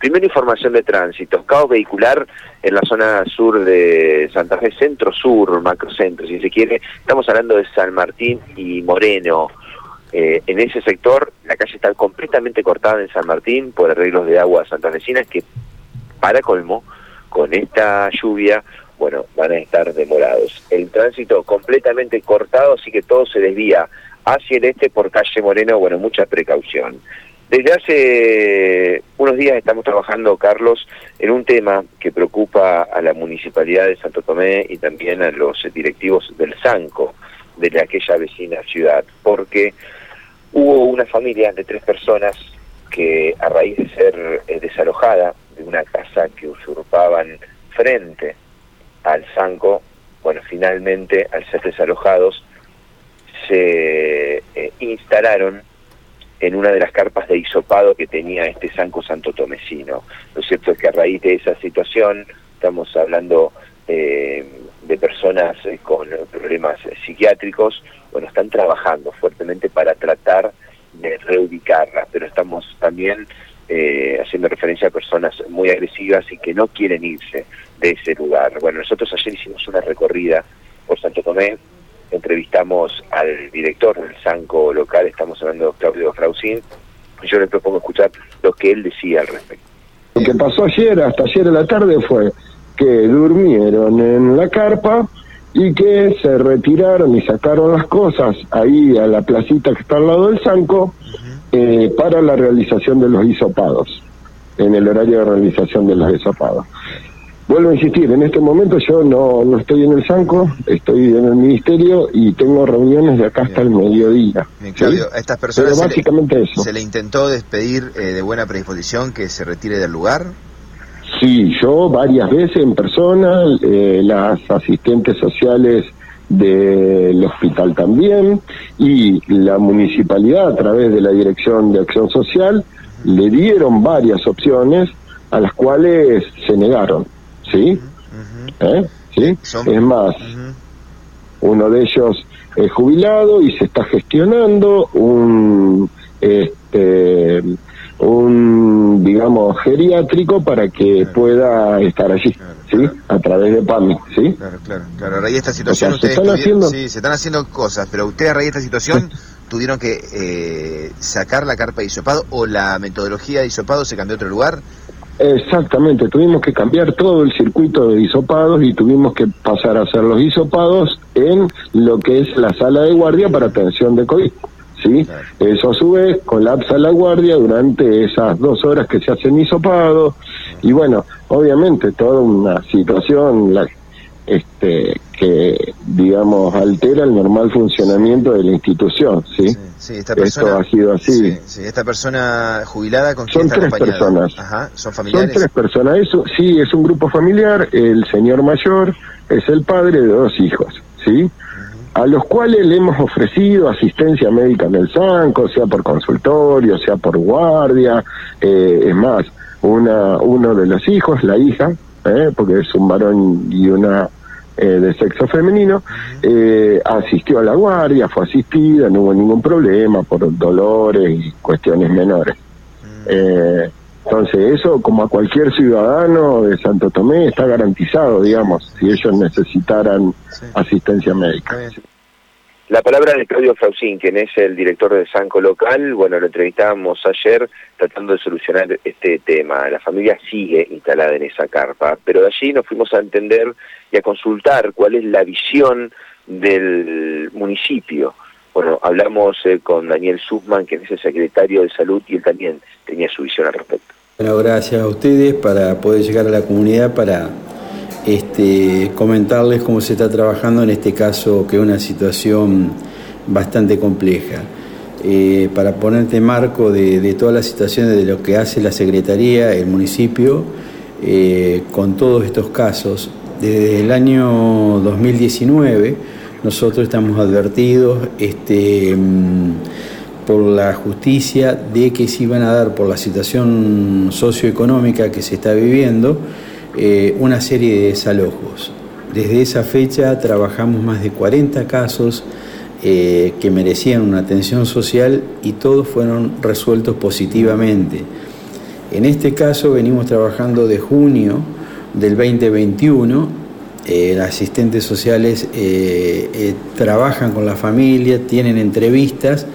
Primera información de tránsito, caos vehicular en la zona sur de Santa Fe, centro-sur, macrocentro, si se quiere. Estamos hablando de San Martín y Moreno. Eh, en ese sector la calle está completamente cortada en San Martín por arreglos de agua santafesinas que, para colmo, con esta lluvia, bueno, van a estar demorados. El tránsito completamente cortado, así que todo se desvía hacia el este por calle Moreno, bueno, mucha precaución. Desde hace unos días estamos trabajando, Carlos, en un tema que preocupa a la Municipalidad de Santo Tomé y también a los directivos del SANCO, de aquella vecina ciudad, porque hubo una familia de tres personas que a raíz de ser eh, desalojada de una casa que usurpaban frente al SANCO, bueno, finalmente al ser desalojados, se eh, instalaron en una de las carpas de hisopado que tenía este Sanco Santo Tomesino. Lo cierto es que a raíz de esa situación, estamos hablando eh, de personas eh, con problemas psiquiátricos, bueno, están trabajando fuertemente para tratar de reubicarlas, pero estamos también eh, haciendo referencia a personas muy agresivas y que no quieren irse de ese lugar. Bueno, nosotros ayer hicimos una recorrida por Santo Tomé, entrevistamos al director del Sanco local, estamos hablando de Claudio Frausín, yo le propongo escuchar lo que él decía al respecto. Lo que pasó ayer, hasta ayer en la tarde, fue que durmieron en la carpa y que se retiraron y sacaron las cosas ahí a la placita que está al lado del Sanco eh, para la realización de los hisopados, en el horario de realización de los hisopados. Vuelvo a insistir, en este momento yo no, no estoy en el Sanco, estoy en el Ministerio y tengo reuniones de acá hasta el mediodía. Claudio, a estas personas Pero básicamente se, le, eso. ¿se le intentó despedir eh, de buena predisposición que se retire del lugar? Sí, yo varias veces en persona, eh, las asistentes sociales del hospital también y la municipalidad a través de la Dirección de Acción Social le dieron varias opciones a las cuales se negaron. ¿Sí? ¿Eh? ¿Sí? Son- Es más, uno de ellos es jubilado y se está gestionando un, este, un, digamos, geriátrico para que pueda estar allí, ¿sí? A través de PAMI, ¿sí? Claro, claro, claro. A raíz de esta situación O sea, se ustedes están tuvieron- haciendo- sí, se están haciendo cosas, pero ustedes a raíz de esta situación tuvieron que eh, sacar la carpa de hisopado o la metodología de hisopado se cambió a otro lugar. Exactamente, tuvimos que cambiar todo el circuito de hisopados y tuvimos que pasar a hacer los hisopados en lo que es la sala de guardia para atención de COVID. ¿sí? Claro. Eso a su vez colapsa la guardia durante esas dos horas que se hacen hisopados y bueno, obviamente toda una situación la- este, que digamos altera el normal funcionamiento de la institución. ¿sí? Sí, sí, esta Esto persona. ha sido así. Sí, sí, esta persona jubilada con Son tres acompañada? personas. Ajá, son Son familiares. tres personas. Eso sí, es un grupo familiar. El señor mayor es el padre de dos hijos, ¿sí? A los cuales le hemos ofrecido asistencia médica en el Sanco, sea por consultorio, sea por guardia. eh, es más, una uno de los hijos, la hija, eh, porque es un varón y una eh, de sexo femenino, eh, asistió a la guardia, fue asistida, no hubo ningún problema por dolores y cuestiones menores. Eh, entonces, eso, como a cualquier ciudadano de Santo Tomé, está garantizado, digamos, si ellos necesitaran Sí. asistencia médica. La palabra de Claudio Frausín, quien es el director del Sanco local, bueno, lo entrevistábamos ayer tratando de solucionar este tema. La familia sigue instalada en esa carpa, pero de allí nos fuimos a entender y a consultar cuál es la visión del municipio. Bueno, hablamos eh, con Daniel Sussman, quien es el secretario de Salud, y él también tenía su visión al respecto. Bueno, gracias a ustedes para poder llegar a la comunidad para este, comentarles cómo se está trabajando en este caso, que es una situación bastante compleja. Eh, para ponerte marco de, todas las situaciones de lo que hace la Secretaría, el municipio, eh, con todos estos casos, desde el año 2019 nosotros estamos advertidos este, mm, por la justicia de que se iban a dar por la situación socioeconómica que se está viviendo eh, una serie de desalojos. Desde esa fecha trabajamos más de 40 casos eh, que merecían una atención social y todos fueron resueltos positivamente. En este caso venimos trabajando de junio del 2021. Eh, las asistentes sociales trabajan con la familia, tienen entrevistas,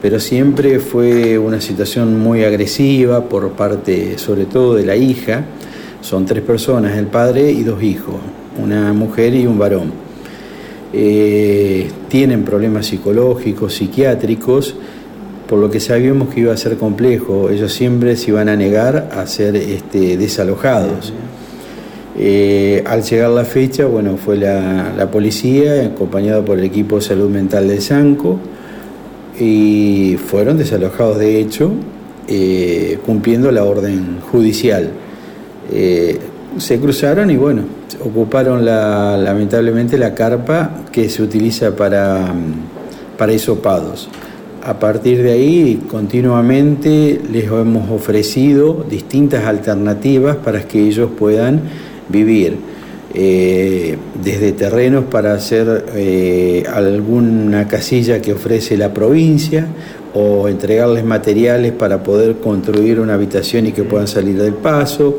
pero siempre fue una situación muy agresiva por parte sobre todo de la hija. Son tres personas, el padre y dos hijos, una mujer y un varón. tienen problemas psicológicos, psiquiátricos, por lo que sabíamos que iba a ser complejo. Ellos siempre se iban a negar a ser este, desalojados. Eh, al llegar la fecha, bueno, fue la, policía, acompañado por el equipo de salud mental de Sanco, y fueron desalojados de hecho, eh, cumpliendo la orden judicial. Eh, se cruzaron y bueno, ocuparon lamentablemente la carpa que se utiliza para, para isopados. A partir de ahí, continuamente les hemos ofrecido distintas alternativas para que ellos puedan vivir eh, desde terrenos para hacer eh, alguna casilla que ofrece la provincia o entregarles materiales para poder construir una habitación y que puedan salir del paso,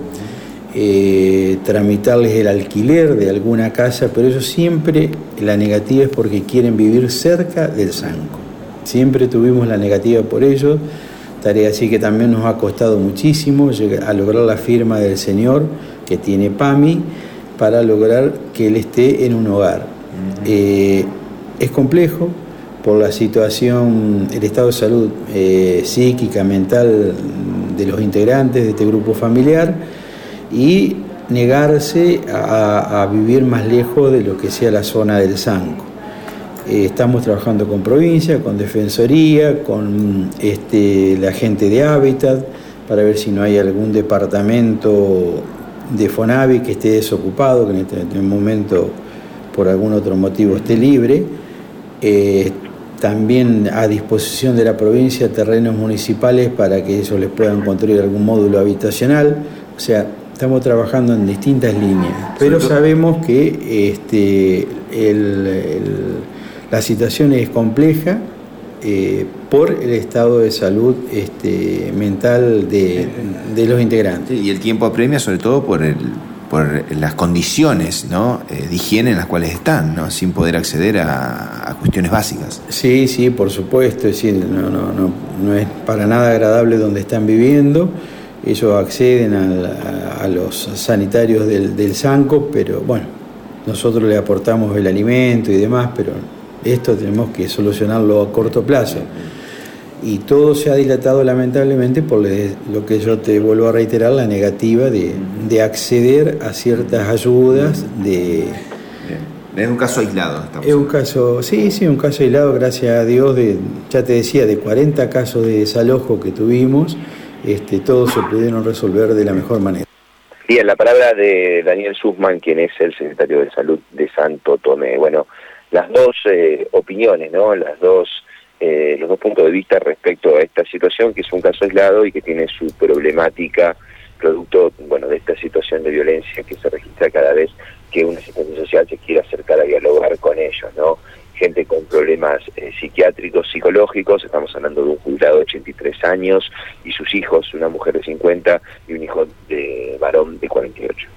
eh, tramitarles el alquiler de alguna casa, pero eso siempre la negativa es porque quieren vivir cerca del Sanco. Siempre tuvimos la negativa por ello, tarea así que también nos ha costado muchísimo a lograr la firma del Señor que tiene PAMI para lograr que él esté en un hogar. Eh, es complejo por la situación, el estado de salud eh, psíquica, mental de los integrantes de este grupo familiar y negarse a, vivir más lejos de lo que sea la zona del Sanco. Eh, estamos trabajando con provincia, con defensoría, con este, la gente de Hábitat, para ver si no hay algún departamento de Fonavi que esté desocupado, que en este, momento por algún otro motivo esté libre. Eh, también a disposición de la provincia terrenos municipales para que ellos les puedan construir algún módulo habitacional. O sea, estamos trabajando en distintas líneas, pero sabemos que este, la situación es compleja eh, por el estado de salud este, mental de, los integrantes. Y el tiempo apremia sobre todo por, el, por las condiciones ¿no? Eh, de higiene en las cuales están, ¿no? sin poder acceder a, cuestiones básicas. Sí, sí, por supuesto, es decir, no, no, no, no es para nada agradable donde están viviendo. Ellos acceden a, los sanitarios del, del SANCO, pero bueno, nosotros le aportamos el alimento y demás, pero esto tenemos que solucionarlo a corto plazo. Y todo se ha dilatado lamentablemente por lo que yo te vuelvo a reiterar, la negativa de, acceder a ciertas ayudas de... Es un caso aislado. Es un caso, sí, sí, un caso aislado, gracias a Dios, de, ya te decía, de 40 casos de desalojo que tuvimos, este, todos se pudieron resolver de la mejor manera. Bien, la palabra de Daniel Sussman, quien es el secretario de Salud de Santo Tomé. Bueno, las dos eh, opiniones, ¿no? Las dos, eh, los dos puntos de vista respecto a esta situación, que es un caso aislado y que tiene su problemática producto, bueno, de esta situación de violencia que se registra cada vez que una asistencia social se quiere acercar a dialogar con ellos, ¿no? Gente con problemas eh, psiquiátricos, psicológicos, estamos hablando de un jubilado de 83 años y sus hijos, una mujer de 50 y un hijo de varón de 48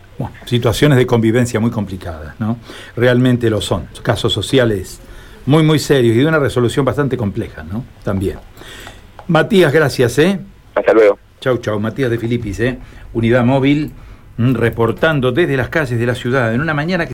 situaciones de convivencia muy complicadas, ¿no? Realmente lo son. Casos sociales muy, muy serios y de una resolución bastante compleja, ¿no? También. Matías, gracias, ¿eh? Hasta luego. Chau, chau. Matías de Filipis, ¿eh? Unidad móvil, mm, reportando desde las calles de la ciudad en una mañana que